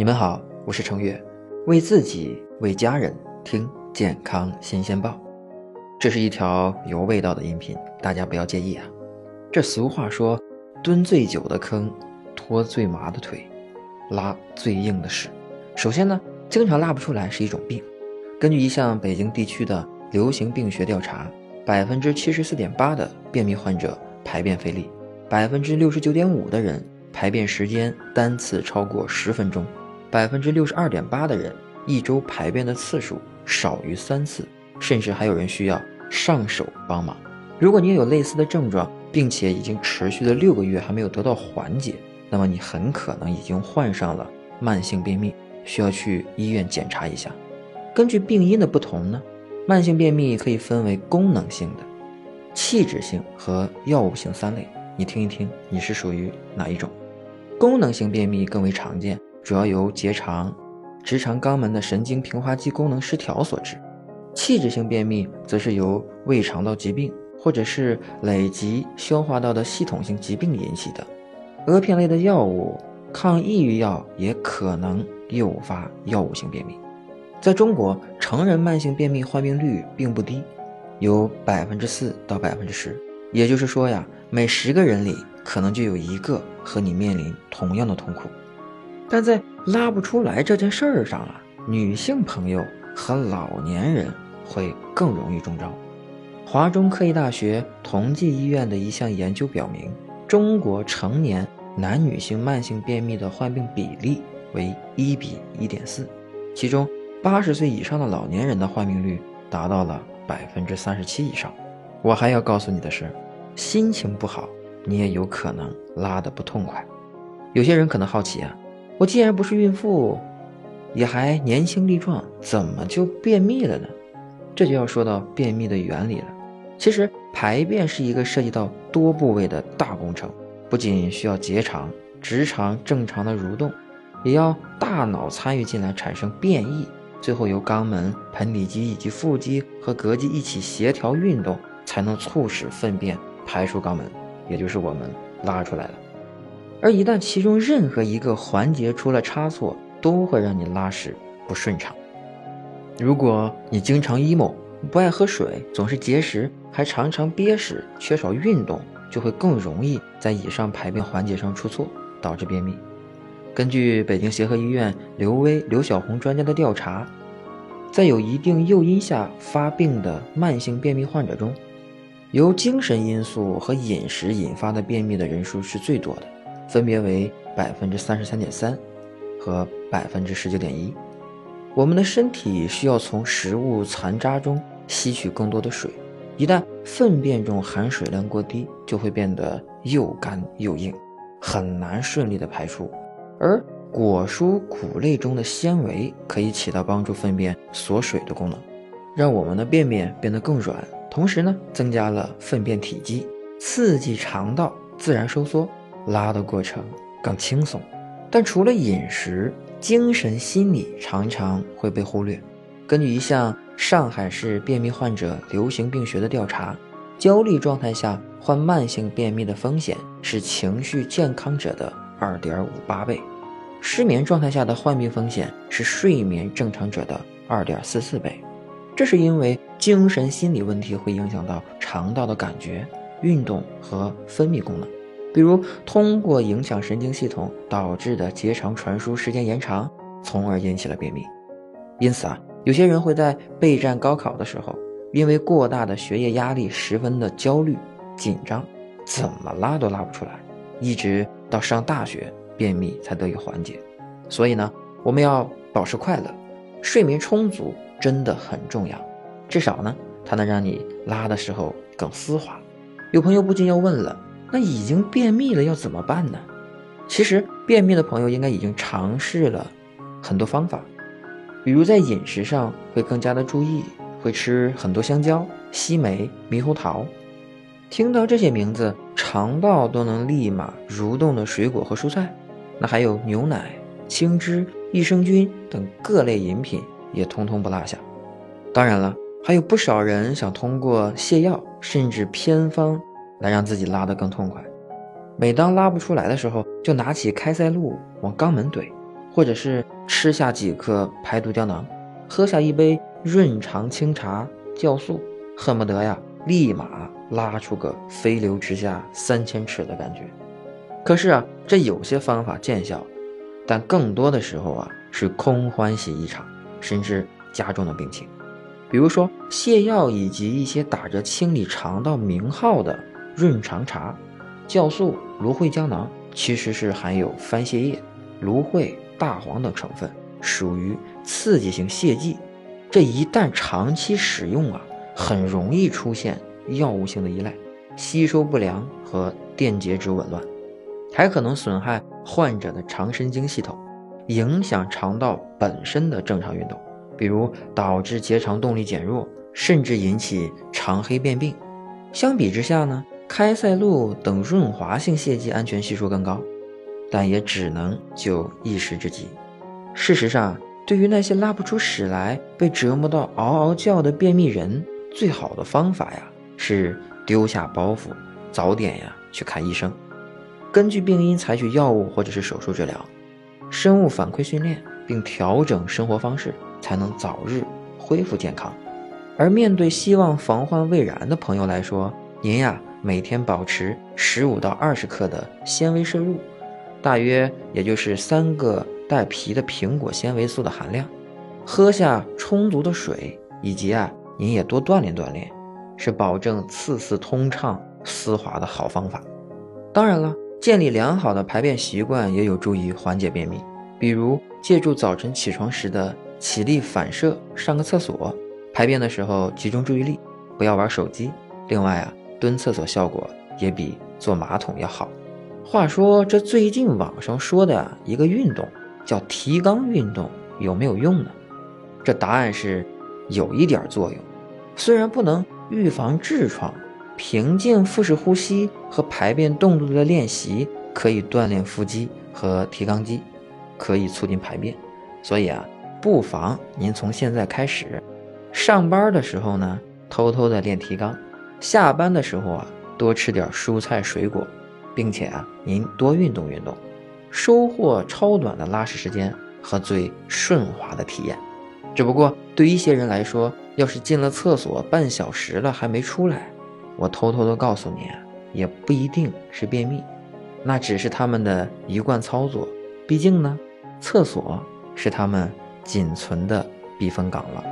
你们好，我是程月，为自己为家人听健康新鲜报。这是一条有味道的音频，大家不要介意啊。这俗话说，蹲最久的坑，拖最麻的腿，拉最硬的屎。首先呢，经常拉不出来是一种病。根据一项北京地区的流行病学调查，百分之七十四点八的便秘患者排便费力，百分之六十九点五的人排便时间单次超过十分钟。百分之六十二点八的人一周排便的次数少于三次，甚至还有人需要上手帮忙。如果你有类似的症状，并且已经持续了六个月还没有得到缓解，那么你很可能已经患上了慢性便秘，需要去医院检查一下。根据病因的不同呢，慢性便秘可以分为功能性的、器质性和药物性三类。你听一听，你是属于哪一种？功能性便秘更为常见。主要由结肠、直肠肛门的神经平滑肌功能失调所致，器质性便秘则是由胃肠道疾病或者是累及消化道的系统性疾病引起的。阿片类的药物、抗抑郁药也可能诱发药物性便秘。在中国，成人慢性便秘患病率并不低，有百分之四到百分之十，也就是说呀，每十个人里可能就有一个和你面临同样的痛苦。但在拉不出来这件事儿上啊，女性朋友和老年人会更容易中招。华中科技大学同济医院的一项研究表明，中国成年男女性慢性便秘的患病比例为一比一点四，其中八十岁以上的老年人的患病率达到了百分之三十七以上。我还要告诉你的是，心情不好，你也有可能拉得不痛快。有些人可能好奇啊。我既然不是孕妇，也还年轻力壮，怎么就便秘了呢？这就要说到便秘的原理了。其实排便是一个涉及到多部位的大工程，不仅需要结肠、直肠正常的蠕动，也要大脑参与进来产生变异，最后由肛门、盆底肌以及腹肌和膈肌一起协调运动，才能促使粪便排出肛门，也就是我们拉出来了。而一旦其中任何一个环节出了差错，都会让你拉屎不顺畅。如果你经常 emo，不爱喝水，总是节食，还常常憋屎，缺少运动，就会更容易在以上排便环节上出错，导致便秘。根据北京协和医院刘威、刘小红专家的调查，在有一定诱因下发病的慢性便秘患者中，由精神因素和饮食引发的便秘的人数是最多的。分别为百分之三十三点三和百分之十九点一。我们的身体需要从食物残渣中吸取更多的水，一旦粪便中含水量过低，就会变得又干又硬，很难顺利的排出。而果蔬谷类中的纤维可以起到帮助粪便锁水的功能，让我们的便便变得更软，同时呢，增加了粪便体积，刺激肠道自然收缩。拉的过程更轻松，但除了饮食，精神心理常常会被忽略。根据一项上海市便秘患者流行病学的调查，焦虑状态下患慢性便秘的风险是情绪健康者的二点五八倍，失眠状态下的患病风险是睡眠正常者的二点四四倍。这是因为精神心理问题会影响到肠道的感觉、运动和分泌功能。比如通过影响神经系统导致的结肠传输时间延长，从而引起了便秘。因此啊，有些人会在备战高考的时候，因为过大的学业压力，十分的焦虑紧张，怎么拉都拉不出来，一直到上大学，便秘才得以缓解。所以呢，我们要保持快乐，睡眠充足真的很重要，至少呢，它能让你拉的时候更丝滑。有朋友不禁要问了。那已经便秘了，要怎么办呢？其实便秘的朋友应该已经尝试了很多方法，比如在饮食上会更加的注意，会吃很多香蕉、西梅、猕猴桃。听到这些名字，肠道都能立马蠕动的水果和蔬菜，那还有牛奶、青汁、益生菌等各类饮品也通通不落下。当然了，还有不少人想通过泻药甚至偏方。来让自己拉得更痛快。每当拉不出来的时候，就拿起开塞露往肛门怼，或者是吃下几颗排毒胶囊，喝下一杯润肠清茶酵素，恨不得呀立马拉出个飞流直下三千尺的感觉。可是啊，这有些方法见效，但更多的时候啊是空欢喜一场，甚至加重了病情。比如说泻药以及一些打着清理肠道名号的润肠茶、酵素、芦荟胶囊，其实是含有番泻叶、芦荟、大黄等成分，属于刺激性泻剂。这一旦长期使用啊，很容易出现药物性的依赖、吸收不良和电解质紊乱，还可能损害患者的肠神经系统，影响肠道本身的正常运动。比如导致结肠动力减弱，甚至引起肠黑变病。相比之下呢，开塞露等润滑性泻剂安全系数更高，但也只能救一时之急。事实上，对于那些拉不出屎来、被折磨到嗷嗷叫的便秘人，最好的方法呀是丢下包袱，早点呀去看医生，根据病因采取药物或者是手术治疗，生物反馈训练，并调整生活方式。才能早日恢复健康。而面对希望防患未然的朋友来说，您呀每天保持十五到二十克的纤维摄入，大约也就是三个带皮的苹果纤维素的含量，喝下充足的水，以及啊您也多锻炼锻炼，是保证次次通畅丝滑的好方法。当然了，建立良好的排便习惯也有助于缓解便秘，比如借助早晨起床时的。起立反射，上个厕所，排便的时候集中注意力，不要玩手机。另外啊，蹲厕所效果也比坐马桶要好。话说，这最近网上说的一个运动叫提肛运动，有没有用呢？这答案是有一点作用，虽然不能预防痔疮，平静腹式呼吸和排便动作的练习可以锻炼腹肌和提肛肌，可以促进排便。所以啊。不妨您从现在开始，上班的时候呢，偷偷的练提肛；下班的时候啊，多吃点蔬菜水果，并且啊，您多运动运动，收获超短的拉屎时间和最顺滑的体验。只不过对一些人来说，要是进了厕所半小时了还没出来，我偷偷的告诉你，也不一定是便秘，那只是他们的一贯操作。毕竟呢，厕所是他们。仅存的避风港了。